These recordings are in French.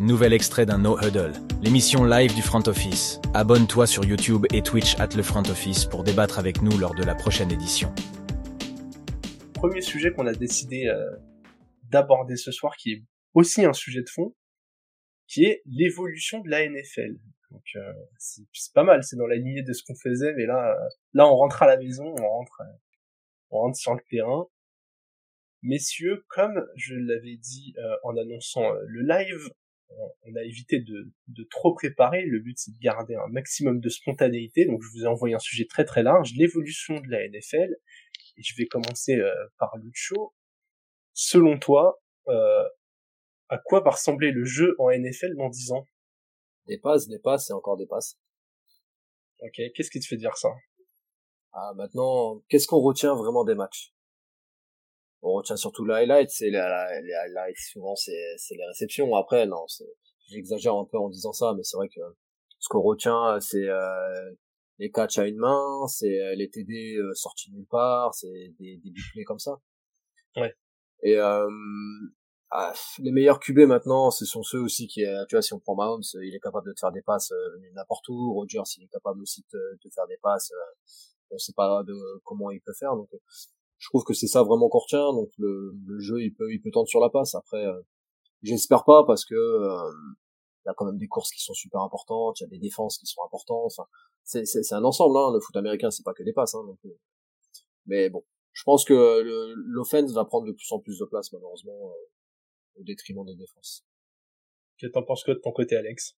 Nouvel extrait d'un No Huddle, l'émission live du Front Office. Abonne-toi sur YouTube et Twitch at le Front Office pour débattre avec nous lors de la prochaine édition. Premier sujet qu'on a décidé euh, d'aborder ce soir, qui est aussi un sujet de fond, qui est l'évolution de la NFL. Donc euh, c'est pas mal, c'est dans la lignée de ce qu'on faisait, mais là, euh, là on rentre à la maison, on rentre, on rentre sur le terrain. Messieurs, comme je l'avais dit en annonçant le live, on a évité de, de trop préparer. Le but, c'est de garder un maximum de spontanéité. Donc, je vous ai envoyé un sujet très très large, l'évolution de la NFL. Et je vais commencer euh, par Lucho. Selon toi, euh, à quoi va ressembler le jeu en NFL dans 10 ans? Des passes, des passes et encore des passes. Ok, qu'est-ce qui te fait dire ça? Ah, maintenant, qu'est-ce qu'on retient vraiment des matchs? On retient surtout le highlight, c'est les, highlights, souvent c'est, c'est les réceptions. Après, non, j'exagère un peu en disant ça, mais c'est vrai que ce qu'on retient, c'est euh, les catchs à une main, c'est euh, les TD euh, sortis nulle part, c'est des, des big comme ça. Ouais. Et euh, ah, les meilleurs QB maintenant, ce sont ceux aussi qui, tu vois, si on prend Mahomes, il est capable de te faire des passes n'importe où. Rogers, il est capable aussi de te faire des passes. on sait pas de comment il peut faire. Donc, je trouve que c'est ça vraiment qu'on retient. Donc le, le, jeu, il peut, il peut tendre sur la passe. Après, euh, j'espère pas parce que euh, il y a quand même des courses qui sont super importantes, il y a des défenses qui sont importantes. Enfin, c'est, c'est, c'est un ensemble. Hein. Le foot américain, c'est pas que des passes. Hein, donc, euh. mais bon, je pense que l'offense va prendre de plus en plus de place malheureusement au détriment des défenses. Que t'en penses que de ton côté, Alex?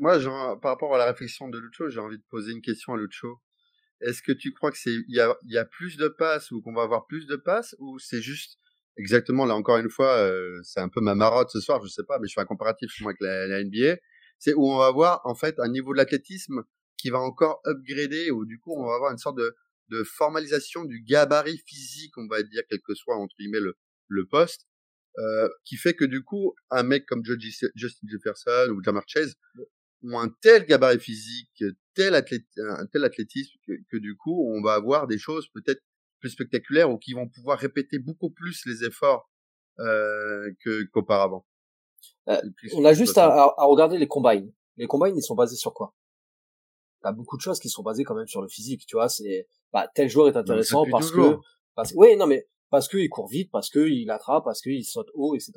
Moi, genre, par rapport à la réflexion de Lucho, j'ai envie de poser une question à Lucho. Est-ce que tu crois que c'est il y a, y a plus de passes ou qu'on va avoir plus de passes ou c'est juste exactement là encore une fois euh, c'est un peu ma marotte ce soir je sais pas mais je fais un comparatif moi avec la, la NBA c'est où on va avoir en fait un niveau de l'athlétisme qui va encore upgrader ou du coup on va avoir une sorte de, de formalisation du gabarit physique on va dire quel que soit entre guillemets le, le poste euh, qui fait que du coup un mec comme Justin Jefferson ou Jamar Chase ont un tel gabarit physique, tel, athlète, un tel athlétisme que, du coup, on va avoir des choses peut-être plus spectaculaires ou qui vont pouvoir répéter beaucoup plus les efforts euh, que qu'auparavant. Euh, on a juste à, à, regarder les combines. Les combines, ils sont basés sur quoi? Il y a beaucoup de choses qui sont basées quand même sur le physique, tu vois. C'est bah, tel joueur est intéressant parce que, parce oui, non mais parce qu'il court vite, parce qu'il attrape, parce qu'il saute haut, etc.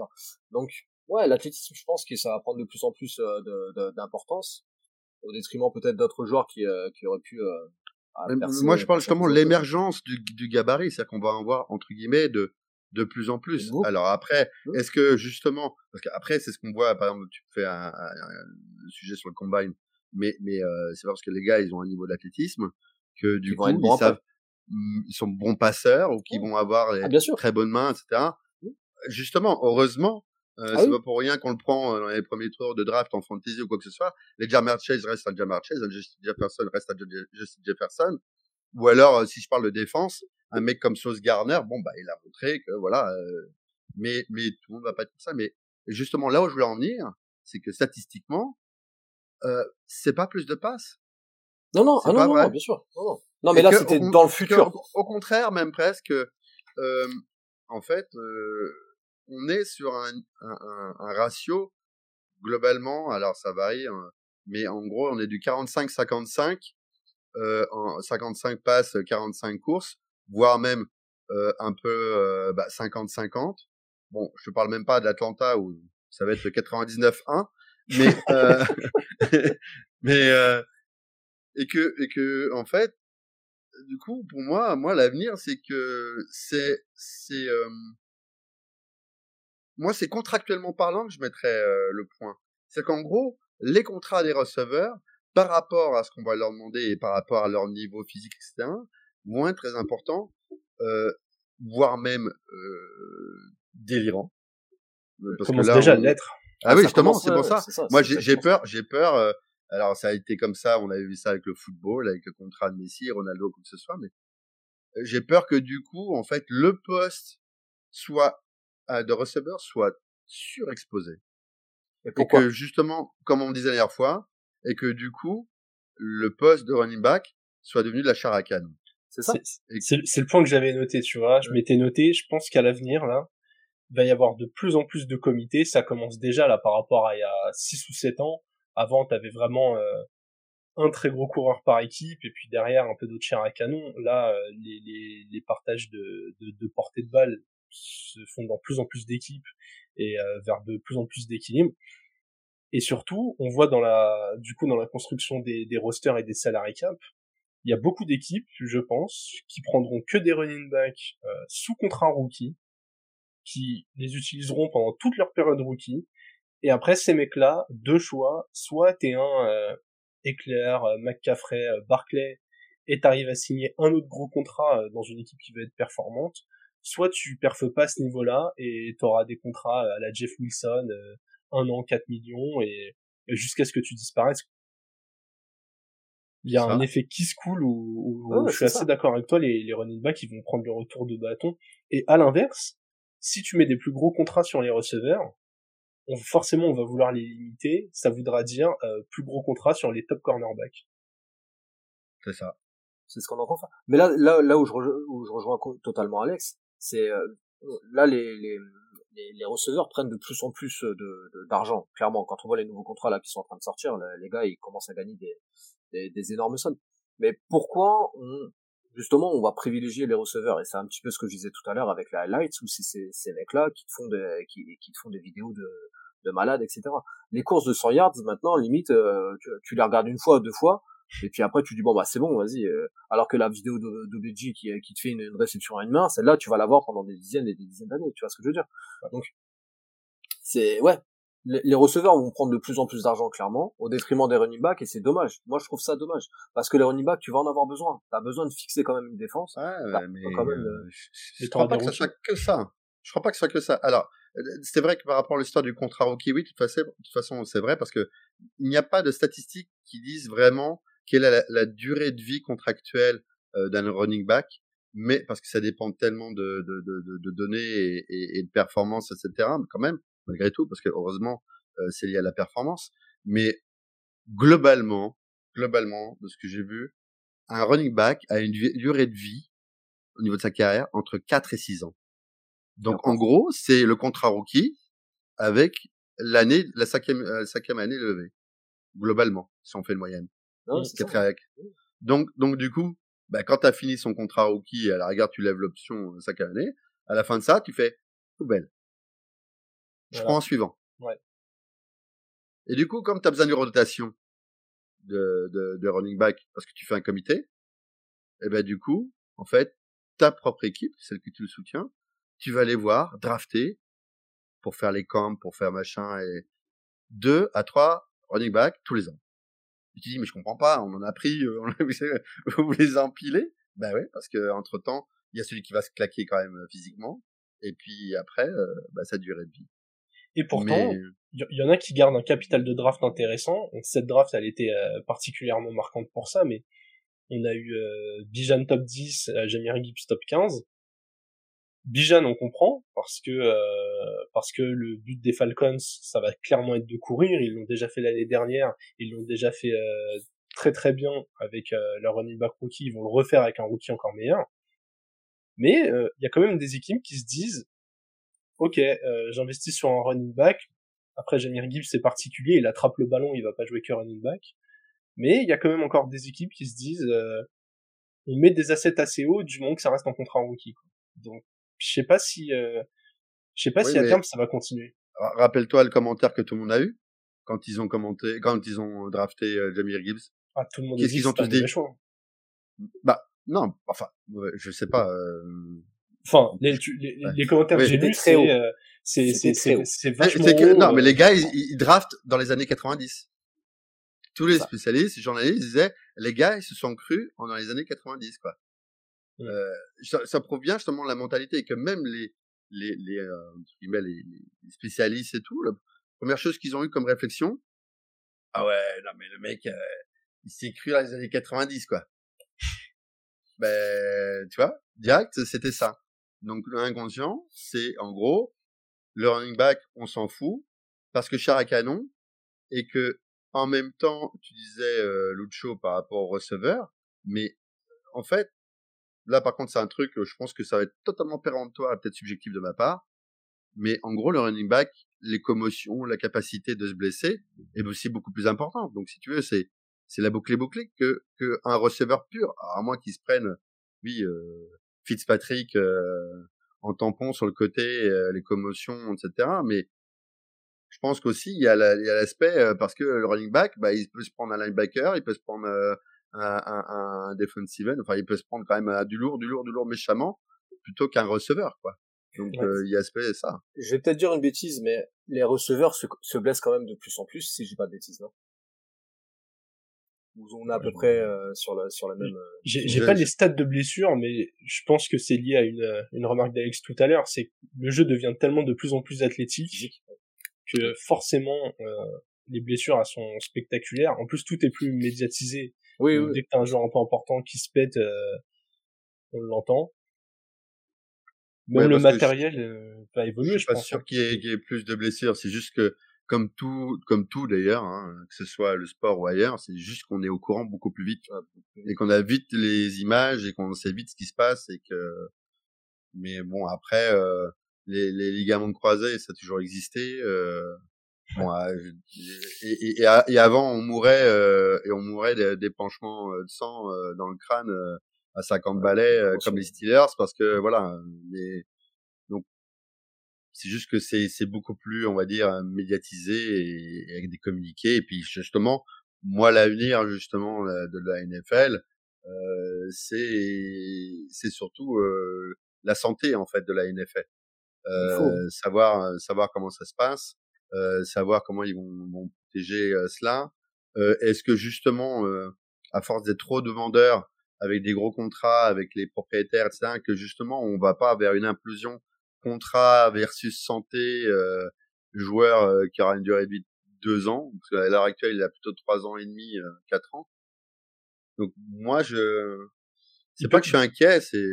Donc ouais, l'athlétisme, je pense que ça va prendre de plus en plus euh, d'importance, au détriment peut-être d'autres joueurs qui, euh, qui auraient pu. Euh, moi, je parle justement de l'émergence du, du gabarit, c'est-à-dire qu'on va en voir entre guillemets de de plus en plus. Alors après, est-ce que justement, parce qu'après c'est ce qu'on voit, par exemple, tu fais un, un, sujet sur le combine, mais mais euh, c'est parce que les gars ils ont un niveau d'athlétisme que du coup ils savent, mmh, ils sont bons passeurs ou qu'ils vont avoir ah, très bonnes mains, etc. Justement, heureusement, euh, ah c'est pas pour rien qu'on le prend euh, dans les premiers tours de draft en fantasy ou quoi que ce soit. Les Jamar Chase restent à Jamar Chase, Justin Jefferson reste à Justin Jefferson. Ou alors, euh, si je parle de défense, un mec comme Sauce Garner, bon bah il a montré que voilà. Euh, mais mais tout le monde va pas être ça. Mais justement là où je voulais en venir, c'est que statistiquement, euh, c'est pas plus de passes. Non non, ah non, non, bien sûr. Non, non. non mais là c'était dans le futur. Au, contraire, même presque. Euh, en fait, euh, on est sur un, un, un, ratio globalement, alors ça varie, hein, mais en gros on est du 45-55, euh, en 55 passes, 45 courses, voire même euh, un peu euh, bah, 50-50. Bon, je parle même pas de l'Atlanta où ça va être le 99-1, mais euh, mais euh, et que et que en fait, du coup pour moi, moi l'avenir c'est que c'est c'est moi, c'est contractuellement parlant que je mettrais euh, le point. C'est qu'en gros, les contrats des receveurs, par rapport à ce qu'on va leur demander et par rapport à leur niveau physique, etc., vont être très importants, euh, voire même euh, délirants. Parce commence que là, déjà à l'être. Ah, ah oui, justement, c'est pour ça. Moi, j'ai peur, j'ai peur. Euh, alors, ça a été comme ça. On avait vu ça avec le football, avec le contrat de Messi, Ronaldo, comme ce soit. Mais j'ai peur que du coup, en fait, le poste soit de receveurs soit surexposé. Et, que justement, comme on disait la dernière fois, et que du coup, le poste de running back soit devenu de la characane. C'est ça. C'est le point que j'avais noté, tu vois. Je m'étais noté, je pense qu'à l'avenir, là, il va y avoir de plus en plus de comités. Ça commence déjà là par rapport à il y a 6 ou 7 ans. Avant, tu avais vraiment euh, un très gros coureur par équipe et puis derrière un peu d'autres chiens à canon. Là, euh, les, les, les, partages de, de, de portée de balle se font dans plus en plus d'équipes et euh, vers de plus en plus d'équilibre. Et surtout, on voit dans la, du coup, dans la construction des, rosters et des salary cap, il y a beaucoup d'équipes, je pense, qui prendront que des running backs euh, sous contrat rookie, qui les utiliseront pendant toute leur période rookie. Et après, ces mecs-là, deux choix, soit t'es un euh, Eclair, euh, McCaffrey, Barclay, et t'arrives à signer un autre gros contrat dans une équipe qui va être performante, soit tu perfes pas ce niveau-là et t'auras des contrats à la Jeff Wilson, un an, 4 millions, et jusqu'à ce que tu disparaisses il y a un effet qui se coule où, je suis assez d'accord avec toi, les, les running backs ils vont prendre le retour de bâton. Et à l'inverse, si tu mets des plus gros contrats sur les receveurs, on, forcément on va vouloir les limiter, ça voudra dire euh, plus gros contrats sur les top cornerbacks. C'est ça. C'est ce qu'on entend faire. Mais là, là, là où je, où je rejoins totalement Alex, c'est euh, là les, les, les, receveurs prennent de plus en plus de d'argent. Clairement, quand on voit les nouveaux contrats là qui sont en train de sortir, les gars ils commencent à gagner des, des, énormes sommes. Mais pourquoi justement, on va privilégier les receveurs? Et c'est un petit peu ce que je disais tout à l'heure avec les highlights, où c'est ces, ces mecs-là qui te font des, qui, qui font des vidéos de, de malades, etc. Les courses de 100 yards, maintenant, limite, euh, tu, les regardes une fois, deux fois, et puis après tu dis bon bah c'est bon, vas-y. Euh, alors que la vidéo de, de qui, qui te fait une, réception à une main, celle-là tu vas la voir pendant des dizaines et des dizaines d'années. Tu vois ce que je veux dire? Donc c'est ouais, les receveurs vont prendre de plus en plus d'argent clairement au détriment des running backs et c'est dommage. Moi je trouve ça dommage parce que les running backs tu vas en avoir besoin. T'as besoin de fixer quand même une défense. Ouais, mais quand même, euh, je, crois pas que ça soit que ça. Je crois pas que ce soit que ça. Alors euh, c'est vrai que par rapport à l'histoire du contrat rookie, oui, de toute façon, de toute façon c'est vrai parce que il n'y a pas de statistiques qui disent vraiment quelle est la, durée de vie contractuelle euh, d'un running back mais parce que ça dépend tellement de, de, de, de données et, et, et, de performances, etc. Mais quand même, malgré tout, parce que heureusement, euh, c'est lié à la performance. Mais globalement, globalement, de ce que j'ai vu, un running back a une durée de vie au niveau de sa carrière entre 4 et 6 ans. Donc en gros, c'est le contrat rookie avec l'année, la cinquième, euh, cinquième année levée. Globalement, si on fait le moyenne. Non, avec. Donc, donc du coup, bah, quand tu as fini son contrat rookie, à la rigueur, tu lèves l'option euh, cinquième année. À la fin de ça, tu fais poubelle. Je prends un suivant. Ouais. Et du coup, comme tu as besoin d'une rotation de, de, de, running back parce que tu fais un comité, et eh ben du coup, en fait, ta propre équipe, celle que tu le soutiens, tu vas aller voir, drafter pour faire les camps, pour faire machin et deux à trois running back tous les ans. Et tu dis mais je comprends pas, on en a pris, euh, on vous les empilez Ben ouais, parce que entre temps, il y a celui qui va se claquer quand même euh, physiquement, et puis après, euh, bah, ça durait de vie. Et pourtant, il y, en a qui gardent un capital de draft intéressant. Cette draft, elle était euh, particulièrement marquante pour ça, mais on a eu euh, Bijan top 10, euh, Jamir Gibbs top 15. Bijan, on comprend, parce que euh, parce que le but des Falcons, ça va clairement être de courir. Ils l'ont déjà fait l'année dernière, ils l'ont déjà fait très très bien avec leur running back rookie. Ils vont le refaire avec un rookie encore meilleur. Mais il y a quand même des équipes qui se disent ok, euh, j'investis sur un running back. Après, Jamir Gibbs, c'est particulier, il attrape le ballon, il va pas jouer que running back. Mais il y a quand même encore des équipes qui se disent, euh, on met des assets assez hauts du moment que ça reste en contrat rookie. Quoi. Donc, je sais pas si, euh, je sais pas si à terme ça va continuer. Rappelle-toi le commentaire que tout le monde a eu quand ils ont commenté, quand ils ont drafté euh, Jamir Gibbs. Ah, tout le monde. Qu'est-ce qu'ils ont tous dit? Bah non, enfin, je sais pas. Euh, Enfin, les, les, les commentaires que j'ai lus, c'est euh, c'est c'est vachement Non, mais les gars, ils, ils, draftent dans les années 90. Tous les spécialistes, les journalistes disaient, les gars, ils se sont crus dans les années 90, quoi. Euh, ça, ça, prouve bien justement la mentalité et que même les les les, euh, les, les spécialistes et tout, la première chose qu'ils ont eu comme réflexion, ah ouais, non mais le mec, euh, il s'est cru dans les années 90, quoi. ben, tu vois, direct, c'était ça. Donc l'inconscient, c'est en gros, le running back, on s'en fout, parce que char à canon, et que en même temps, tu disais euh, Lucho par rapport au receveur, mais en fait, là par contre c'est un truc, je pense que ça va être totalement péremptoire, peut-être subjectif de ma part. mais en gros, le running back, les commotions, la capacité de se blesser est aussi beaucoup plus importante. Donc, si tu veux, c'est c'est la boucle bouclée que que un receveur pur, à moins qu'il se prenne, oui, euh, Fitzpatrick euh, en tampon sur le côté, euh, les commotions, etc. Mais je pense qu'aussi il y a l'aspect euh, parce que le running back, bah, il peut se prendre un linebacker, il peut se prendre un, un, un defensive end, enfin il peut se prendre quand même du lourd, du lourd, du lourd méchamment plutôt qu'un receveur, quoi. Donc il y a aspect ça. Je vais peut-être dire une bêtise, mais les receveurs se, se blessent quand même de plus en plus, si j'ai pas de bêtises, non? On est à peu près euh, sur la sur la même. Euh, j'ai pas les stats de blessure, mais je pense que c'est lié à une euh, une remarque d'Alex tout à l'heure, c'est que le jeu devient tellement de plus en plus athlétique que forcément les blessures elles sont spectaculaires. En plus, tout est plus médiatisé. Oui, oui. Dès que t'as un joueur un peu important qui se pète, on l'entend. Même le matériel va évoluer. Je suis pas sûr hein. qu'il y, ait plus de blessures. C'est juste que comme tout, comme tout d'ailleurs, hein, que ce soit le sport ou ailleurs, c'est juste qu'on est au courant beaucoup plus vite et qu'on a vite les images et qu'on sait vite ce qui se passe et que. Mais bon, après, euh, les, les ligaments croisés, ça a toujours existé. Euh, bon, euh, et, et, et, avant, on mourait euh, et on mourait d'épanchements de sang dans le crâne à 50 balais comme les Steelers parce que voilà. Mais c'est juste que c'est c'est beaucoup plus, on va dire, médiatisé et, avec des communiqués. Et puis justement, moi l'avenir justement de la NFL, euh, c'est c'est surtout euh, la santé en fait de la NFL. Euh, savoir savoir comment ça se passe, euh, savoir comment ils vont, vont protéger euh, cela. Euh, est-ce que justement, à force d'être trop de vendeurs avec des gros contrats avec les propriétaires, etc., que justement on va pas vers une implosion contrat versus santé, euh, joueur euh, qui aura une durée de vie deux ans, parce qu'à l'heure actuelle, il a plutôt trois ans et demi, euh, quatre ans. Donc moi, je, c'est pas que je suis inquiet, c'est.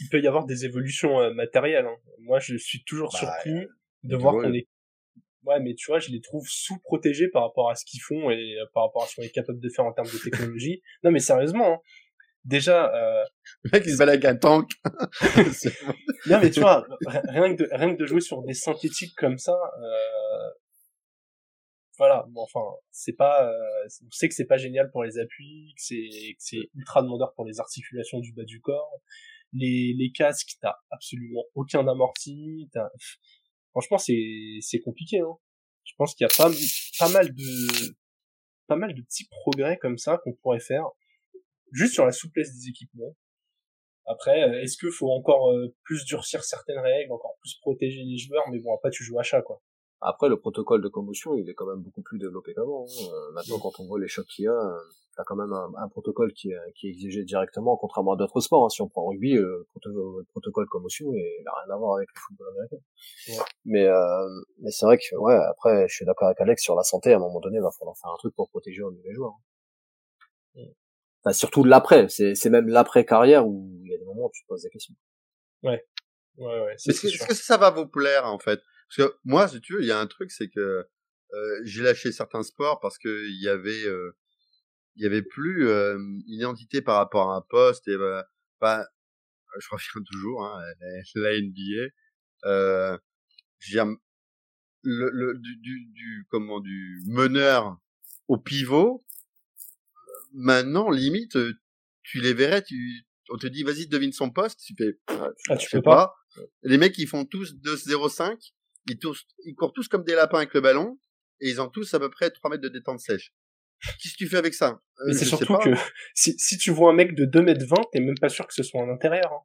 Il peut y avoir des évolutions euh, matérielles. Hein. Moi, je suis toujours bah, surpris de voir qu'on est. Ouais, mais tu vois, je les trouve sous-protégés par rapport à ce qu'ils font et par rapport à ce qu'on est capable de faire en termes de technologie. non, mais sérieusement, hein. Déjà euh, le mec il se balade avec un tank. Non mais tu vois rien que de rien que de jouer sur des synthétiques comme ça euh, voilà. Bon, enfin c'est pas euh, on sait que c'est pas génial pour les appuis que c'est que c'est ultra demandeur pour les articulations du bas du corps. Les les casques t'as absolument aucun amorti franchement c'est c'est compliqué hein je pense qu'il y a pas pas mal de pas mal de petits progrès comme ça qu'on pourrait faire juste sur la souplesse des équipements. Après, est-ce qu'il faut encore euh, plus durcir certaines règles, encore plus protéger les joueurs, mais bon, après tu joues à chat, quoi. Après, le protocole de commotion, il est quand même beaucoup plus développé qu'avant. Hein. Euh, maintenant, quand on voit les chocs qu'il y a, t'as quand même un, protocole qui, qui est exigé directement, contrairement à d'autres sports. Hein. Si on prend rugby, le, protocole commotion, il n'a rien à voir avec le football américain. Mais, mais c'est vrai que, ouais, après, je suis d'accord avec Alex sur la santé. À un moment donné, il va falloir faire un truc pour protéger les joueurs. Hein. Enfin, surtout l'après. C'est, c'est même l'après carrière où il y a des moments où tu te poses des questions. Ouais. Ouais, ouais. Est-ce que, que, ça va vous plaire, en fait? Parce que moi, si tu veux, il y a un truc, c'est que, euh, j'ai lâché certains sports parce que il y avait, euh, il y avait plus, euh, une identité par rapport à un poste et, bah, bah je reviens toujours, hein, la NBA, euh, le, le, du, du, du, comment, du meneur au pivot, maintenant, limite, euh, tu les verrais, tu, on te dit, vas-y, devine son poste, tu fais, ah, ah tu peux pas. Les mecs, ils font tous 2-0-5, ils, tous, ils courent tous comme des lapins avec le ballon, et ils ont tous à peu près 3 mètres de détente sèche. Qu'est-ce que tu fais avec ça? Euh, Mais c'est surtout que si, si tu vois un mec de 2 mètres 20, t'es même pas sûr que ce soit un intérieur. Hein.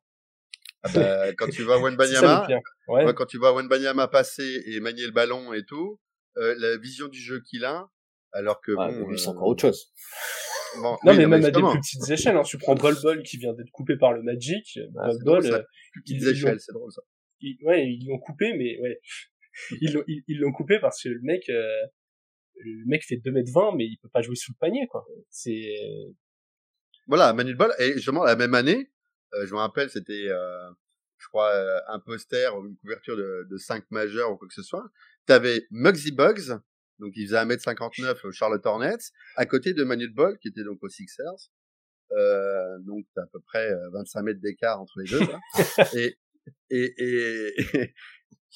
Ah bah, quand tu vois Wenbanyama, ouais. quand tu vois Wenbanyama passer et manier le ballon et tout, euh, la vision du jeu qu'il a, alors que bon, c'est encore autre chose non, mais même à des plus petites échelles, hein. tu prends Bol Bol qui vient d'être coupé par le Magic, ah, Bol Bol, euh, petites échelles, c'est drôle ça. Ouais, ils l'ont coupé, mais ouais, ils l'ont ils, l'ont coupé parce que le mec, euh, le mec fait 2 mètres 20, mais il peut pas jouer sous le panier, quoi. C'est voilà, Manu Ball, et justement la même année, euh, je me rappelle, c'était, euh, je crois, euh, un poster ou une couverture de, de 5 majeurs ou quoi que ce soit. T'avais Muggsy Bugs, donc il faisait 1m59 au Charlotte Hornets, à côté de Manuel Ball, qui était donc au Sixers. Euh, donc à peu près 25 euh, mètres d'écart entre les deux. et, et, et,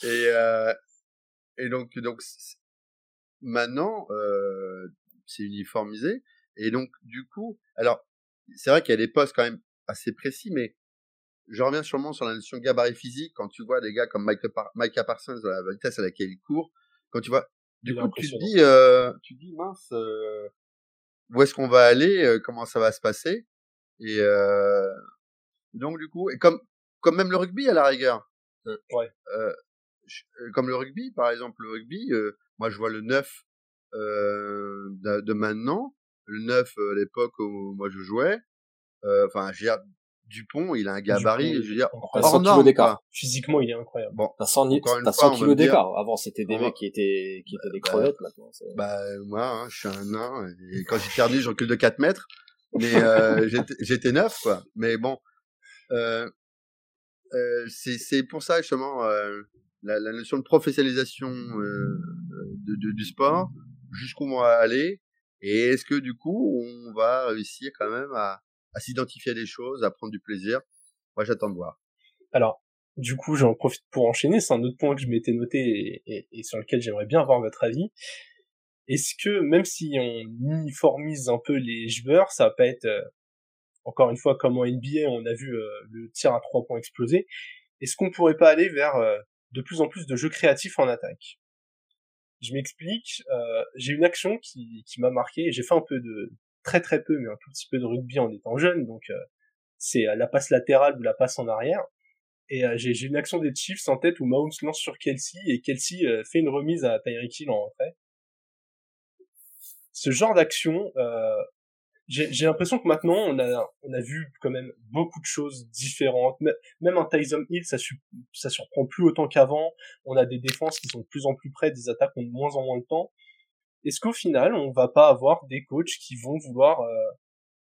Et, euh, et donc, donc maintenant, euh, c'est uniformisé. Et donc, du coup, alors, c'est vrai qu'il y a des postes quand même assez précis, mais je reviens sûrement sur la notion de gabarit physique. Quand tu vois des gars comme Micah Parsons, la vitesse à laquelle il court, quand tu vois, du coup, tu te dis, euh, tu dis, mince, euh, où est-ce qu'on va aller, comment ça va se passer? Et donc, du coup, et comme, comme même le rugby à la rigueur. Mmh, ouais. Euh, comme le rugby, par exemple, le rugby, moi je vois le 9 de, de, maintenant, le 9 à l'époque où moi je jouais, enfin, j'ai Dupont, il a un gabarit, je veux dire, hors norme, d'écart. Physiquement, il est incroyable. Bon, t'as 100, t'as 100 kilos d'écart. Avant, c'était des mecs qui étaient, qui étaient des bah, crevettes, maintenant. Bah, moi, hein, je suis un nain, et quand j'ai perdu, je recule de 4 mètres. Mais, euh, j'étais neuf, quoi. Mais bon, euh, euh, c'est pour ça, justement, euh, la, la, notion de professionnalisation euh, de, de, du sport, jusqu'où on va aller, et est-ce que, du coup, on va réussir quand même à, à s'identifier à des choses, à prendre du plaisir? Moi, j'attends de voir. Alors, du coup, j'en profite pour enchaîner. C'est un autre point que je m'étais noté et, et, sur lequel j'aimerais bien avoir votre avis. Est-ce que même si on uniformise un peu les joueurs, ça va pas être euh, encore une fois comme en NBA, on a vu euh, le tir à trois points exploser. Est-ce qu'on pourrait pas aller vers euh, de plus en plus de jeux créatifs en attaque? Je m'explique. j'ai une action qui, qui m'a marqué. J'ai fait un peu de, très très peu, mais un tout petit peu de rugby en étant jeune, donc euh, c'est euh, la passe latérale ou la passe en arrière. Et euh, j'ai une action des Chiefs en tête où Mahomes lance sur Kelsey et Kelsey fait une remise à Tyreek Hill en retrait. Ce genre d'action, j'ai l'impression que maintenant on a on a vu quand même beaucoup de choses différentes. Même un Tyson Hill, ça, ça surprend plus autant qu'avant. On a des défenses qui sont de plus en plus près, des attaques ont de moins en moins de temps est-ce qu'au final, on va pas avoir des coachs qui vont vouloir euh,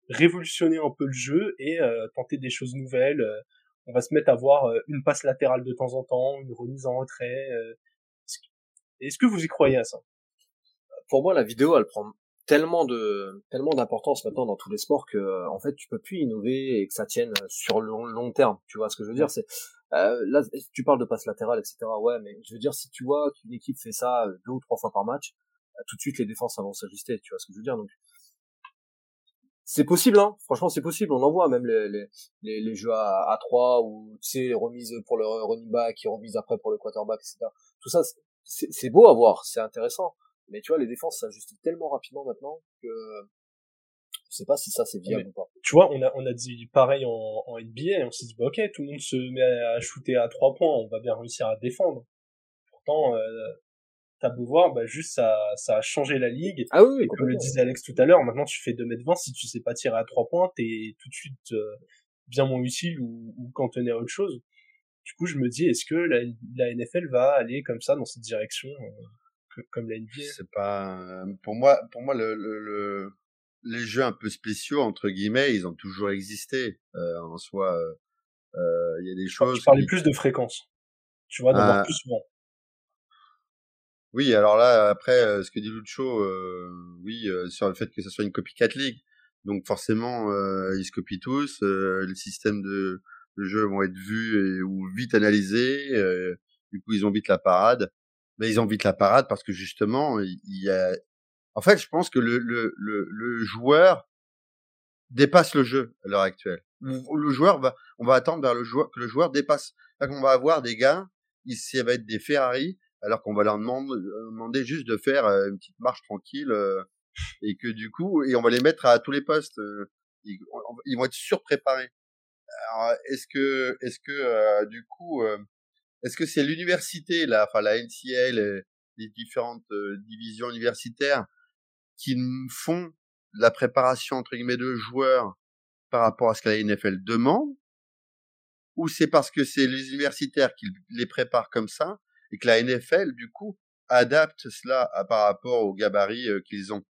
révolutionner un peu le jeu et euh, tenter des choses nouvelles euh, On va se mettre à voir une passe latérale de temps en temps, une remise en retrait. Est-ce que vous y croyez à ça? Pour moi, la vidéo, elle prend tellement de tellement d'importance maintenant dans tous les sports que en fait tu peux plus innover et que ça tienne sur le long, terme tu vois ce que je veux dire? C'est là tu parles de passe latérale etc ouais mais je veux dire si tu vois qu'une équipe fait ça deux ou trois fois par match tout de suite les défenses vont s'ajuster, tu vois ce que je veux dire? Donc c'est possible, hein. Franchement, c'est possible. On en voit même les les, les, jeux à, à 3 ou tu sais remise pour le running back, qui remise après pour le quarterback, etc. Tout ça, c'est beau à voir, c'est intéressant. Mais tu vois, les défenses s'ajustent tellement rapidement maintenant que je sais pas si ça c'est viable ou pas. Tu vois, on a on a dit pareil en, en NBA, on s'est dit bah, ok, tout le monde se met à shooter à trois points, on va bien réussir à défendre. Pourtant, euh, t'as beau voir, bah juste ça, ça a changé la ligue. Ah oui, comme le disait Alex tout à l'heure, maintenant tu fais 2m20, si tu sais pas tirer à 3 points, t'es tout de suite euh, bien moins utile ou, ou cantonné à autre chose. Du coup, je me dis, est-ce que la, la, NFL va aller comme ça dans cette direction, euh, comme la NBA C'est pas, pour moi, pour moi le, le, les jeux un peu spéciaux entre guillemets, ils ont toujours existé euh, en soi. Euh, il y a des choses. Je parlais plus de fréquence. Tu vois, d'avoir ah. plus souvent. Oui, alors là, après, euh, ce que dit Lucho, euh, oui, euh, sur le fait que ce soit une copycat league. Donc forcément, ils se copient tous. les systèmes de, de, jeu vont être vus et, ou vite analysés. du coup, ils ont vite la parade. Mais ils ont vite la parade parce que justement, il y, a... En fait, je pense que le, le, le, le joueur dépasse le jeu à l'heure actuelle. Le joueur va, on va attendre vers le joueur que le joueur dépasse. On va avoir des gars, ça va être des Ferrari alors qu'on va leur demander, demander juste de faire euh, une petite marche tranquille euh, et que du coup et on va les mettre à tous les postes euh, ils, vont être surpréparés alors est-ce que est-ce que du coup est-ce que c'est l'université là enfin la NCL les différentes divisions universitaires qui font la préparation entre guillemets de joueurs par rapport à ce que la NFL demande? Ou c'est parce que c'est les universitaires qui les préparent comme ça et que la NFL, du coup, adapte cela à, par rapport au gabarit euh, qu'ils ont?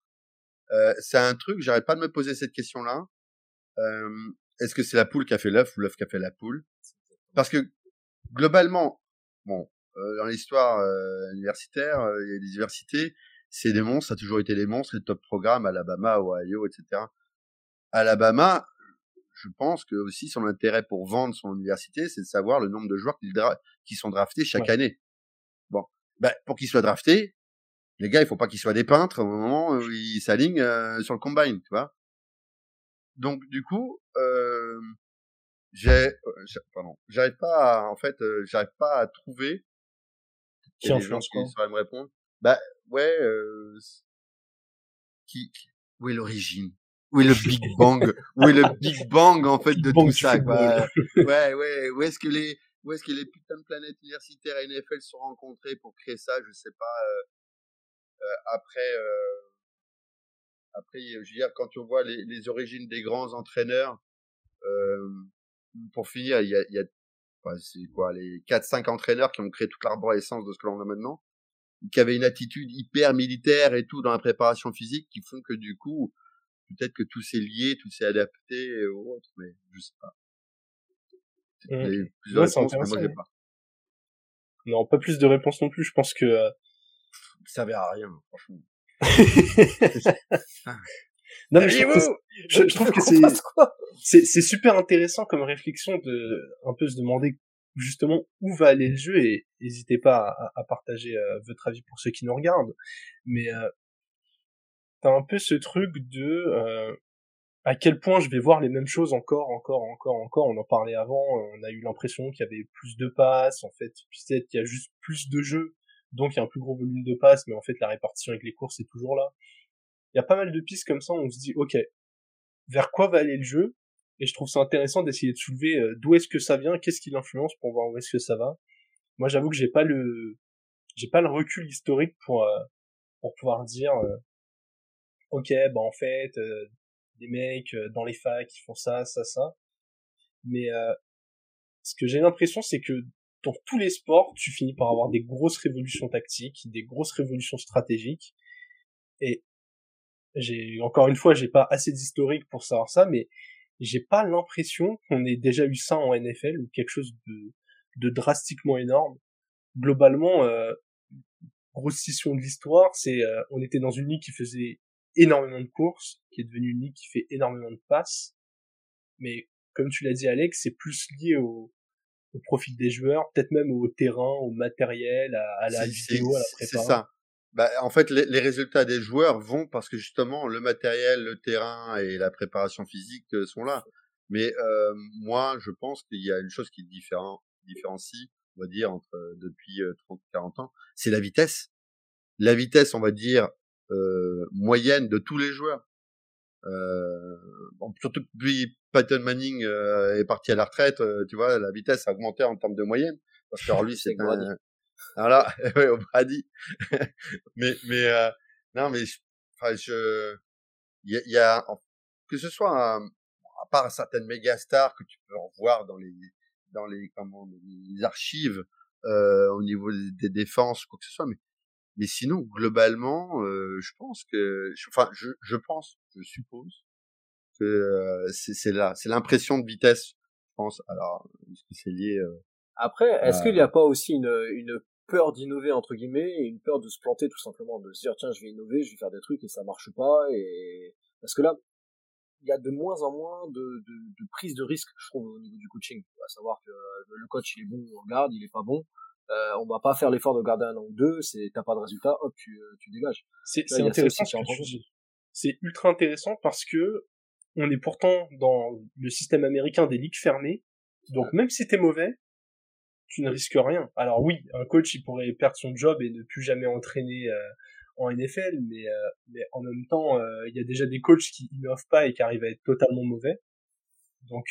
Euh, c'est un truc, j'arrête pas de me poser cette question-là. Euh, Est-ce que c'est la poule qui a fait l'œuf ou l'œuf qui a fait la poule? Parce que globalement, bon, euh, dans l'histoire euh, universitaire, il y a des universités, c'est des monstres, ça a toujours été des monstres, les top programmes, Alabama, Ohio, etc. Alabama, je pense que aussi son intérêt pour vendre son université, c'est de savoir le nombre de joueurs qui, qui sont draftés chaque année. bah, pour qu'ils soient draftés, les gars, il faut pas qu'ils soient des peintres au moment où ils s'alignent euh, sur le combine, tu vois. Donc du coup, euh, j'ai, pardon, j'arrive pas, à, en fait, j'arrive pas à trouver. Qui influence quoi qui me répondre. Bah ouais, euh, qui, où est l'origine? Où est le Big Bang? Où est le Big Bang en fait de tout ça quoi? Ouais, ouais. Où est-ce que les où est-ce que les putains de planètes universitaires et NFL se sont rencontrées pour créer ça Je sais pas. Euh, euh, après, euh, après, je veux dire, quand on voit les, les origines des grands entraîneurs, euh, pour finir, il y a, il y a c'est quoi les 4-5 entraîneurs qui ont créé toute l'arborescence de ce que l'on a maintenant qui avaient une attitude hyper militaire et tout dans la préparation physique qui font que du coup, peut-être que tout s'est lié, tout s'est adapté ou autre, mais je sais pas. Mmh. Plusieurs réponses, mais moi j'ai pas. Non, pas plus de réponses non plus. Je pense que euh... ça servait à rien, franchement. non mais je trouve, que, je, je trouve que c'est c'est super intéressant comme réflexion de un peu se demander justement où va aller le jeu et n'hésitez pas à, partager euh, votre avis pour ceux qui nous regardent. Mais euh, t'as un peu ce truc de euh, à quel point je vais voir les mêmes choses encore, encore, encore, encore. On en parlait avant. On a eu l'impression qu'il y avait plus de passes. En fait, peut-être qu'il y a juste plus de jeux, donc il y a un plus gros volume de passes. Mais en fait, la répartition avec les courses est toujours là. Il y a pas mal de pistes comme ça. Où on se dit, ok, vers quoi va aller le jeu? Et je trouve ça intéressant d'essayer de soulever euh, d'où est-ce que ça vient, qu'est-ce qui l'influence pour voir où est-ce que ça va. Moi, j'avoue que j'ai pas le, j'ai pas le recul historique pour euh, pour pouvoir dire, euh, ok, bah en fait, des mecs dans les facs qui font ça, ça, ça. Mais ce que j'ai l'impression, c'est que dans tous les sports, tu finis par avoir des grosses révolutions tactiques, des grosses révolutions stratégiques. Et j'ai encore une fois, j'ai pas assez d'historique pour savoir ça, mais j'ai pas l'impression qu'on ait déjà eu ça en NFL ou quelque chose de, de drastiquement énorme. Globalement, euh, grosse scission de l'histoire, c'est euh, on était dans une ligue qui faisait énormément de courses, qui est devenue une ligue qui fait énormément de passes, mais comme tu l'as dit Alex, c'est plus lié au, au profil des joueurs, peut-être même au terrain, au matériel, à, à la vidéo, à la préparation. C'est ça. Bah, en fait, les, les, résultats des joueurs vont parce que justement le matériel, le terrain et la préparation physique euh, sont là. Mais euh, moi, je pense qu'il y a une chose qui différen, différencie, on va dire, entre euh, depuis 30 40 ans, c'est la vitesse. La vitesse, on va dire, euh, moyenne de tous les joueurs. Euh, bon, surtout depuis Peyton Manning est parti à la retraite, tu vois, la vitesse a augmenté en termes de moyenne. Parce que lui, c'est un, voilà, ouais, au Brady. mais, mais, euh, non, mais, enfin, je, il y a, y a, que ce soit, à part certaines méga stars que tu peux revoir dans les, dans les, comment, les archives, euh, au niveau des, défenses, quoi que ce soit, mais, mais sinon, globalement, euh, je pense que, enfin, je, je pense, je suppose que euh, c'est là, c'est l'impression de vitesse, je pense. Alors, est-ce que c'est lié euh, après, est-ce qu'il n'y a pas aussi une, une peur d'innover entre guillemets et une peur de se planter tout simplement, de se dire tiens je vais innover, je vais faire des trucs et ça marche pas et parce que là il y a de moins en moins de, de, de prise de risque je trouve au niveau du coaching, à savoir que euh, le coach il est bon on garde, il est pas bon, euh, on va pas faire l'effort de garder un an ou deux, c'est t'as pas de résultat, hop tu, euh, tu dégages. C'est intéressant, c'est ultra intéressant parce que on est pourtant dans le système américain des ligues fermées, donc même si t'es mauvais, tu ne risques rien. Alors oui, un coach il pourrait perdre son job et ne plus jamais entraîner euh, en NFL, mais euh, mais en même temps, euh, il y a déjà des coachs qui innovent pas et qui arrivent à être totalement mauvais. Donc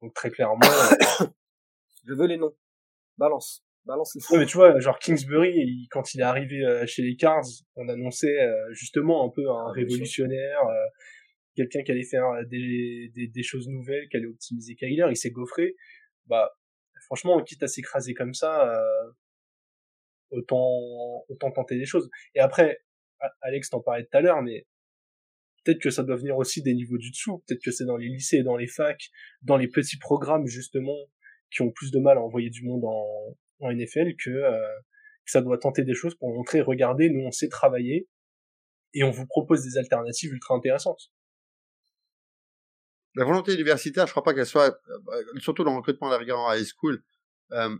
donc très clairement, je veux les noms. Balance. Balance les mais tu vois, genre Kingsbury, quand il est arrivé chez les Cars, on annonçait justement un peu un ah, révolutionnaire, quelqu'un qui allait faire des, des, des choses nouvelles, qui allait optimiser Kyler, il s'est gaufré. Bah, franchement, quitte à s'écraser comme ça, euh, autant autant tenter des choses. Et après, Alex t'en parlait tout à l'heure, mais peut-être que ça doit venir aussi des niveaux du dessous. Peut-être que c'est dans les lycées, dans les facs, dans les petits programmes justement qui ont plus de mal à envoyer du monde en, en NFL que, euh, que ça doit tenter des choses pour montrer, regardez, nous on sait travailler et on vous propose des alternatives ultra intéressantes la volonté universitaire, je crois pas qu'elle soit, euh, surtout dans le recrutement rigueur en high school, euh,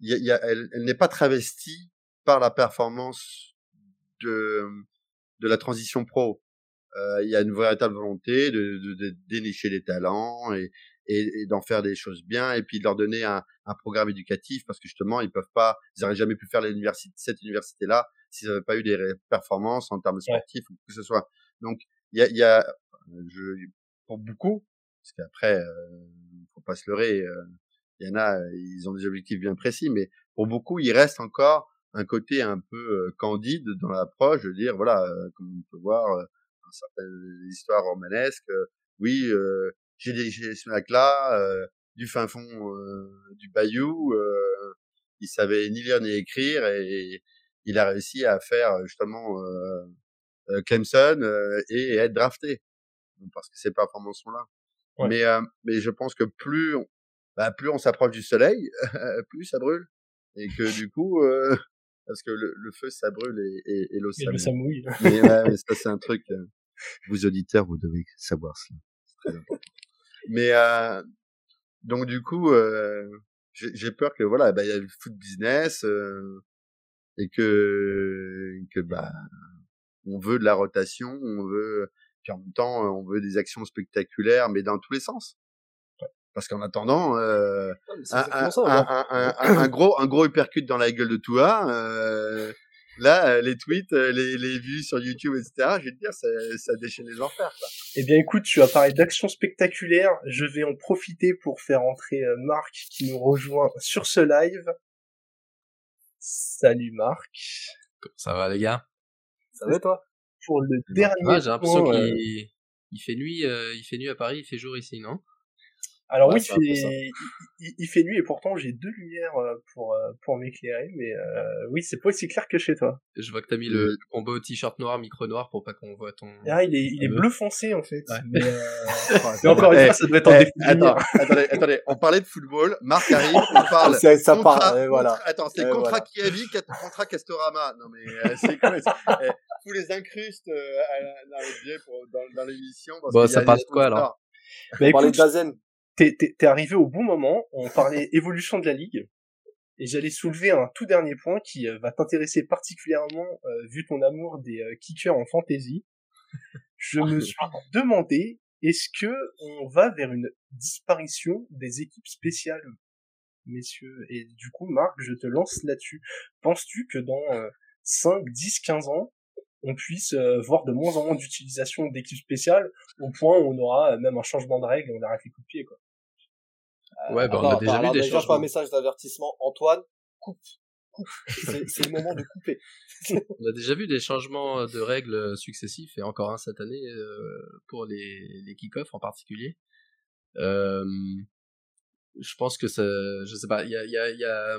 y a, y a, elle, elle n'est pas travestie par la performance de de la transition pro. Euh, il y a une véritable volonté de, de, de dénicher les talents et, et, et d'en faire des choses bien et puis de leur donner un, un programme éducatif parce que justement ils peuvent pas ils n'auraient jamais pu faire l'université cette université là s'ils n'avaient pas eu des performances en termes sportifs ou que ce soit donc il y a, y a je, pour beaucoup parce qu'après euh, faut pas se leurrer euh, il y en a ils ont des objectifs bien précis mais pour beaucoup il reste encore un côté un peu euh, candide dans l'approche de dire voilà euh, comme on peut voir euh, certaines histoires romanesques oui j'ai des ce mec là du fin fond du bayou il savait ni lire ni écrire et, il a réussi à faire justement euh, Clemson et être drafté parce que ces performances sont là ouais. mais mais je pense que plus on, bah, plus on s'approche du soleil plus ça brûle. Et que du coup euh, parce que le, le, feu ça brûle et, et, et l'eau ça, ça mouille. mais, ouais, mais ça c'est un truc euh, vous auditeurs vous devez savoir cela c'est très important. Mais euh, donc du coup euh, j'ai peur que voilà bah il y a le foot business euh, et que que bah on veut de la rotation on veut puis en même temps on veut des actions spectaculaires mais dans tous les sens parce qu'en attendant, euh, un, un, un, un, gros un gros uppercut dans la gueule de toi, euh, là, les tweets, les, les vues sur YouTube, etc. Je vais te dire, ça, ça déchaîne les enfers. Quoi. Eh bien, écoute, tu as parlé d'actions spectaculaires. Je vais en profiter pour faire entrer Marc qui nous rejoint sur ce live. Salut Marc. Comment ça va les gars? Ça va toi? Pour le dernier. Ah, J'ai l'impression qu'il il fait nuit, euh, il fait nuit à Paris, il fait jour ici, non? Alors ouais, oui, il fait, il, il fait nuit et pourtant j'ai deux lumières pour pour m'éclairer, mais euh, oui, c'est pas aussi clair que chez toi. Je vois que t'as mis le combo au t-shirt noir, micro noir pour pas qu'on voit ton. Ah, il est il est bleu foncé en fait. Ouais. Mais, euh... mais encore une fois, ça doit être en eh, attends, attendez, attendez, on parlait de football, Marc arrive, on parle. ça, ça contrat, part, et voilà. Attends, c'est contrat voilà. Kiabi, contrat Castorama. Non mais euh, c'est quoi eh, Tous les incrustes euh, dans, dans, dans l'émission. Bon, ça parle de quoi alors bah, On parlait de Dazen t'es arrivé au bon moment. On parlait évolution de la ligue. Et j'allais soulever un tout dernier point qui euh, va t'intéresser particulièrement euh, vu ton amour des euh, kickers en fantasy. Je me suis demandé est-ce que on va vers une disparition des équipes spéciales, messieurs? Et du coup, Marc, je te lance là-dessus. Penses-tu que dans 5, 10, 15 ans, on puisse voir de moins en moins d'utilisation d'équipes spéciales au point où on aura même un changement de règle et on arrête les coups de pied, quoi? Ouais, bah, on a déjà vu des déjà, un message d'avertissement. Antoine, coupe. coupe. C'est le moment de couper. on a déjà vu des changements de règles successifs et encore un cette année euh, pour les, les kick-offs en particulier. Euh, je pense que ça, je sais pas, il y a, il y a, y a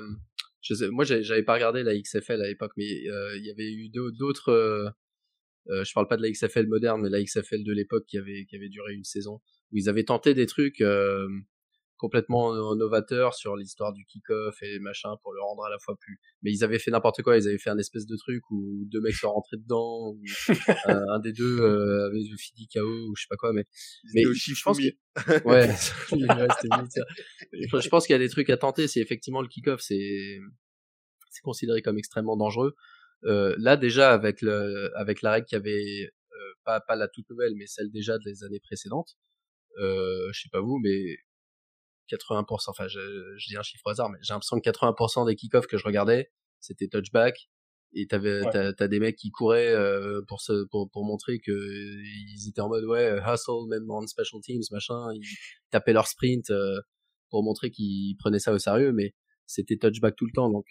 je sais, moi j'avais pas regardé la XFL à l'époque, mais euh, il y avait eu d'autres. Euh, je parle pas de la XFL moderne, mais la XFL de l'époque qui avait qui avait duré une saison où ils avaient tenté des trucs euh, complètement novateur sur l'histoire du kick-off et machin pour le rendre à la fois plus. Mais ils avaient fait n'importe quoi, ils avaient fait un espèce de truc où deux mecs sont rentrés dedans, ou un, des deux euh, avait fini KO ou je sais pas quoi. Mais, mais je pense que ouais, je pense qu'il y a des trucs à tenter. C'est effectivement le kick-off, c'est c'est considéré comme extrêmement dangereux. Euh, là déjà avec le avec la règle qui avait euh, pas pas la toute nouvelle mais celle déjà des années précédentes euh, je sais pas vous mais 80%, enfin je, je dis un chiffre au hasard, mais j'ai l'impression que 80% des kick-offs que je regardais, c'était touchback. Et t'avais, ouais. t'as, t'as des mecs qui couraient euh, pour, se, pour, pour montrer que ils étaient en mode ouais hustle même en special teams machin, ils tapaient leur sprint euh, pour montrer qu'ils prenaient ça au sérieux, mais c'était touchback tout le temps. Donc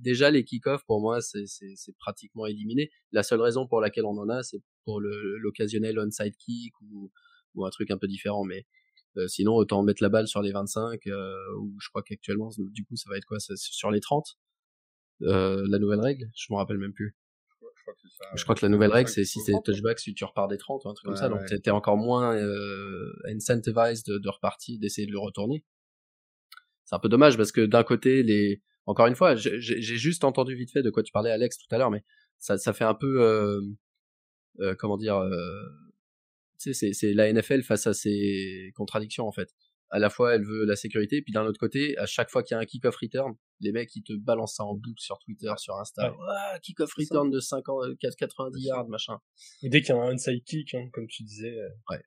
déjà les kick-offs pour moi c'est, c'est, c'est pratiquement éliminé. La seule raison pour laquelle on en a c'est pour le, l'occasionnel onside kick ou, ou un truc un peu différent, mais euh, sinon, autant mettre la balle sur les 25, euh, ou je crois qu'actuellement, du coup, ça va être quoi ça, Sur les 30 euh, La nouvelle règle? Je me rappelle même plus. Je crois que, ça, je crois que la nouvelle règle, c'est si c'est touchback, si tu repars des 30 ou un truc ouais, comme ça. Donc, ouais. t'es encore moins euh, incentivized de, de repartir, d'essayer de le retourner. C'est un peu dommage parce que d'un côté, les encore une fois, j'ai juste entendu vite fait de quoi tu parlais, Alex, tout à l'heure, mais ça, ça fait un peu, euh, euh, comment dire, c'est, c'est la NFL face à ses contradictions en fait. à la fois elle veut la sécurité, puis d'un autre côté, à chaque fois qu'il y a un kick-off return, les mecs ils te balancent ça en boucle sur Twitter, sur Insta. Ouais. kick-off return de 50, 90 yards, machin. Et dès qu'il y a un onside kick, hein, comme tu disais. Euh. Ouais.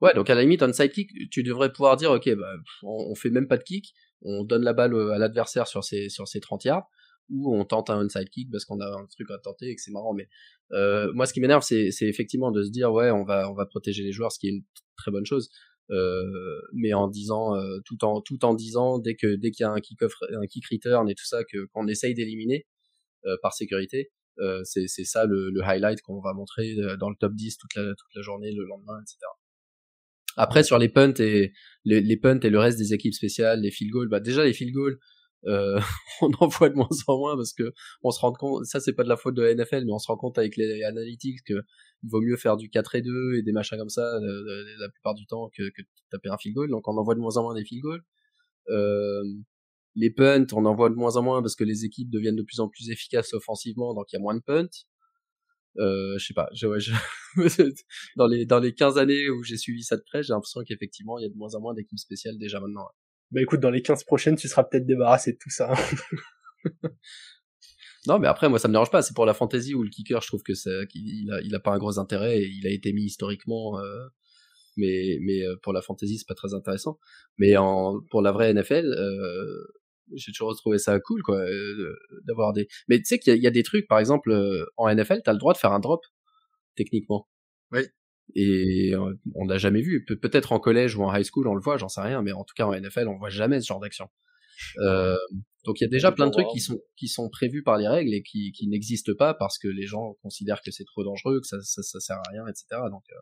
Ouais, donc à la limite, onside kick, tu devrais pouvoir dire, ok, bah, on, fait même pas de kick, on donne la balle à l'adversaire sur ses, sur ses 30 yards, ou on tente un onside kick parce qu'on a un truc à tenter et que c'est marrant. Mais euh, moi, ce qui m'énerve, c'est, effectivement de se dire, ouais, on va, on va protéger les joueurs, ce qui est une très bonne chose. Euh, mais en disant euh, tout en tout en disant dès que dès qu'il y a un kick off un kick return et tout ça que qu'on essaye d'éliminer euh, par sécurité c'est c'est ça le, le highlight qu'on va montrer dans le top 10 toute la toute la journée le lendemain etc après sur les punts et les, les punts et le reste des équipes spéciales les field goals bah déjà les field goals euh, on en voit de moins en moins parce que on se rend compte, ça c'est pas de la faute de la NFL, mais on se rend compte avec les analytics que il vaut mieux faire du 4 et 2 et des machins comme ça euh, la plupart du temps que, que taper un field goal. Donc on en voit de moins en moins des field goals. Euh, les punts, on en voit de moins en moins parce que les équipes deviennent de plus en plus efficaces offensivement, donc il y a moins de punts. Euh, je sais pas, je, je, dans les dans les 15 années où j'ai suivi ça de près, j'ai l'impression qu'effectivement il y a de moins en moins d'équipes spéciales déjà maintenant. Bah écoute, dans les 15 prochaines, tu seras peut-être débarrassé de tout ça. non, mais après, moi, ça me dérange pas. C'est pour la fantasy ou le kicker, je trouve que c'est qu'il a, il a pas un gros intérêt et il a été mis historiquement. Euh, mais mais euh, pour la fantasy, c'est pas très intéressant. Mais en pour la vraie NFL, euh, j'ai toujours trouvé ça cool, quoi, euh, d'avoir des. Mais tu sais qu'il y, y, a des trucs, par exemple, en NFL, t'as le droit de faire un drop techniquement. Oui et euh, on n'a jamais vu. peut-être en collège ou en high school, on le voit, j'en sais rien, mais en tout cas en NFL, on voit jamais ce genre d'action. Euh, donc il y a déjà plein de trucs qui sont qui sont prévus par les règles et qui, qui n'existent pas parce que les gens considèrent que c'est trop dangereux, que ça, ça, ça sert à rien, etc. Donc euh,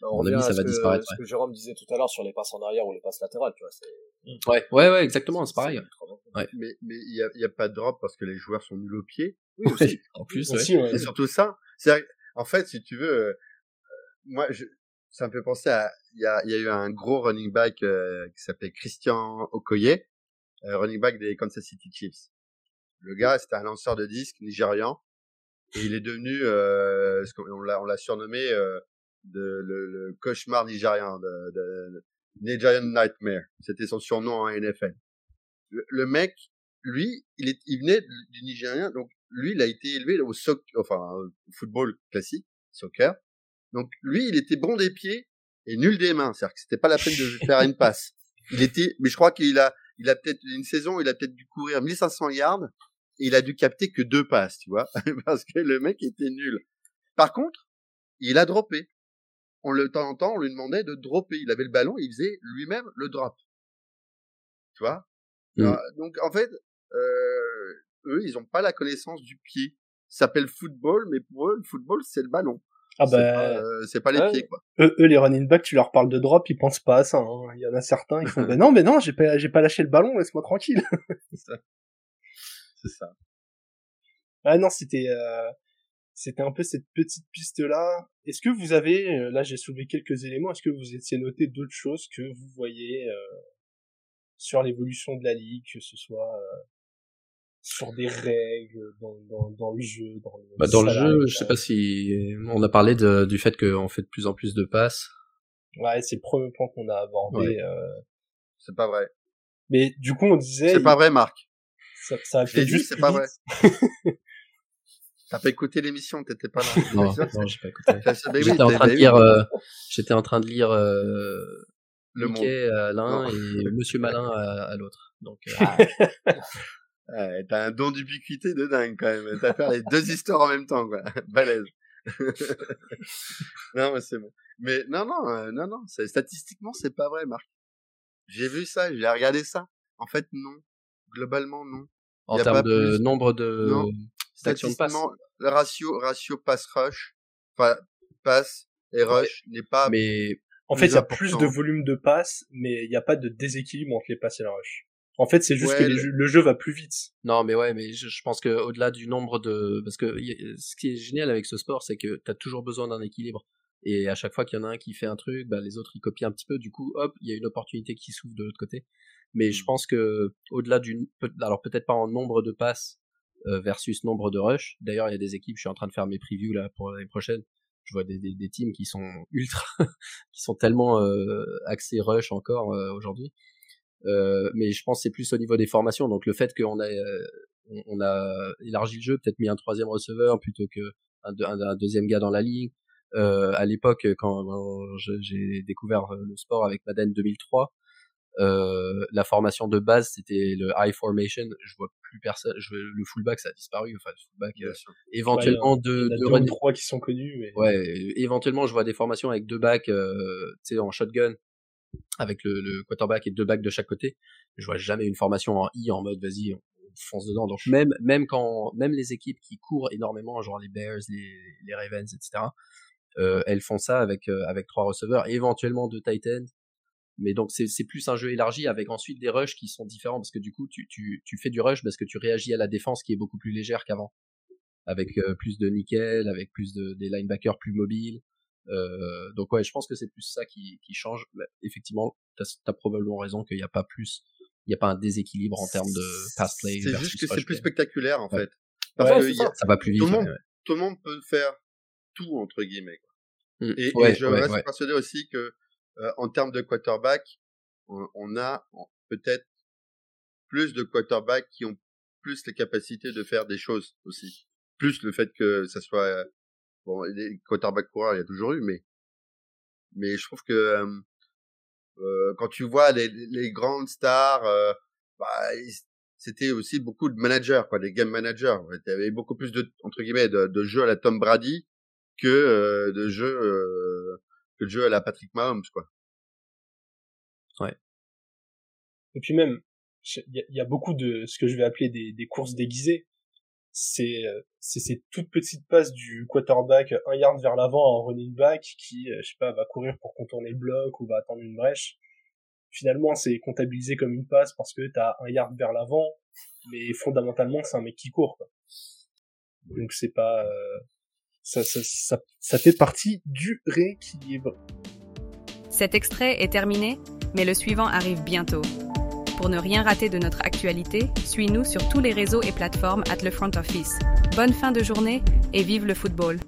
bah, on mon ça va disparaître. Ce que Jérôme disait tout à l'heure sur les passes en arrière ou les passes latérales, tu vois, c'est. Ouais, ouais, ouais, exactement, c'est pareil. Ouais. Mais mais il y a, y a pas de drop parce que les joueurs sont nuls au pied. Oui, aussi. en plus, aussi, ouais. c'est surtout ça. C'est en fait, si tu veux, moi, je, ça me fait penser à, il y a, y a eu un gros running back euh, qui s'appelait Christian Okoye, euh, running back des Kansas City Chiefs. Le gars, c'était un lanceur de disques nigérian, et il est devenu, euh, on l'a, on l'a surnommé euh, de, le, le, cauchemar nigérian, de, de, Nigerian Nightmare. C'était son surnom en NFL. Le, mec, lui, il, est, il venait du Nigérien, donc lui, il a été élevé au soccer, enfin, au football classique, soccer. Donc lui, il était bon des pieds et nul des mains. C'est-à-dire que c'était pas la peine de faire une passe. Il était, mais je crois qu'il a, il a peut-être une saison, il a peut-être dû courir 1500 yards et il a dû capter que deux passes, tu vois, parce que le mec était nul. Par contre, il a droppé. On le temps en temps, on lui demandait de dropper. Il avait le ballon, il faisait lui-même le drop. Tu vois? Mmh. Donc en fait, euh, eux, ils ont pas la connaissance du pied. Ça s'appelle football, mais pour eux, le football, c'est le ballon. Ah bah, c'est pas, les pieds quoi. Eux, les running back, tu leur parles de drop, ils pensent pas à ça. Hein. Il y en a certains, ils font ben non, mais non, j'ai pas, j'ai pas lâché le ballon, laisse-moi tranquille. c'est ça. C'est ça. Ah non, c'était, euh, c'était un peu cette petite piste là. Est-ce que vous avez, euh, là j'ai soulevé quelques éléments, est-ce que vous étiez noté d'autres choses que vous voyez euh, sur l'évolution de la ligue, que ce soit euh, sur des règles dans, dans, dans le jeu dans le, bah, dans le jeu je sais pas si on a parlé de, du fait qu'on fait de plus en plus de passes. Ouais c'est le premier point qu'on a abordé euh... c'est pas vrai. Mais du coup on disait c'est pas vrai Marc. Ça, ça a fait juste c'est pas vrai T'as pas écouté l'émission, t'étais pas là. non, non j'ai pas écouté. J'étais en, train de lire, euh, j'étais en train de lire, euh, le Mickey à l'un et Monsieur Malin à, à l'autre. Donc, euh... Ouais, t'as un don d'ubiquité de dingue quand même. T'as fait les deux histoires en même temps, quoi. Balèze. non, mais c'est bon. Mais non, non, euh, non, non. Statistiquement, c'est pas vrai, Marc. J'ai vu ça, j'ai regardé ça. En fait, non. Globalement, non. En termes de nombre de non. Statistiquement, le ratio, ratio pass rush, enfin, pass et rush n'est pas. Mais en fait, il y a plus de volume de passes, mais il n'y a pas de déséquilibre entre les passes et le rush. En fait, c'est juste que le... jeu va plus vite. Non, mais ouais, mais je, pense que au-delà du nombre de, parce que ce qui est génial avec ce sport, c'est que t'as toujours besoin d'un équilibre. Et à chaque fois qu'il y en a un qui fait un truc, bah, les autres ils copient un petit peu. Du coup, hop, il y a une opportunité qui s'ouvre de l'autre côté. Mais je mm. pense que au-delà d'une, alors peut-être pas en nombre de passes euh, versus nombre de rush. D'ailleurs, il y a des équipes. Je suis en train de faire mes previews là pour l'année prochaine. je vois des, des, des teams qui sont ultra, qui sont tellement euh, axés rush encore euh, aujourd'hui. Euh, mais je pense que c'est plus au niveau des formations. Donc le fait qu'on a, on, a élargi le jeu, peut-être mis un troisième receveur plutôt que un, un, deuxième gars dans la ligne. à l'époque, quand j'ai découvert le sport avec Madden 2003, euh, la formation de base c'était le high formation. Je vois plus personne. Je, le fullback ça a disparu. Enfin le fullback. Euh, éventuellement deux, deux, trois qui sont connus. Mais... Ouais. Éventuellement je vois des formations avec deux backs, euh, tu sais en shotgun avec le, le, quarterback et deux backs de chaque côté. Je vois jamais une formation en I en mode vas-y on fonce dedans. Donc même même quand même les équipes qui courent énormément, genre les Bears, les, les Ravens, etc. Euh, elles font ça avec euh, avec trois receveurs, éventuellement deux Titans mais donc c'est plus un jeu élargi avec ensuite des rushs qui sont différents parce que du coup tu, tu, tu fais du rush parce que tu réagis à la défense qui est beaucoup plus légère qu'avant avec euh, plus de nickel avec plus de des linebackers plus mobiles euh, donc ouais je pense que c'est plus ça qui, qui change effectivement t'as as probablement raison qu'il n'y a pas plus il n'y a pas un déséquilibre en termes de pass play c'est juste que c'est plus spectaculaire en fait parce que ça. va plus vite tout le, monde, tout le monde peut faire tout entre guillemets quoi. Mmh. Et, et, je reste persuadé aussi que euh, en termes de quarterback, on, a peut-être plus de quarterbacks qui ont plus les capacités de faire des choses aussi. Plus le fait que ça soit bon, les quarterbacks coureurs, il y a toujours eu, mais mais je trouve que euh, euh quand tu vois les, les grandes stars, euh, bah, c'était aussi beaucoup de managers, quoi, des game managers. Il y avait beaucoup plus de entre guillemets de, de jeux à la Tom Brady que euh, de jeux que le jeu à la Patrick Mahomes, quoi. Ouais. Et puis même, il y, a beaucoup de ce que je vais appeler des, des courses déguisées. C'est euh, c'est ces toutes petites passes du quarterback un yard vers l'avant en running back qui, euh, je sais pas, va courir pour contourner le bloc ou va attendre une brèche. Finalement, c'est comptabilisé comme une passe parce que t'as un yard vers l'avant, mais fondamentalement, c'est un mec qui court. Donc c'est pas, euh, ça, ça, ça, fait partie du rééquilibre. Cet extrait est terminé, mais le suivant arrive bientôt. Pour ne rien rater de notre actualité, suis-nous sur tous les réseaux et plateformes at le front office. Bonne fin de journée et vive le football.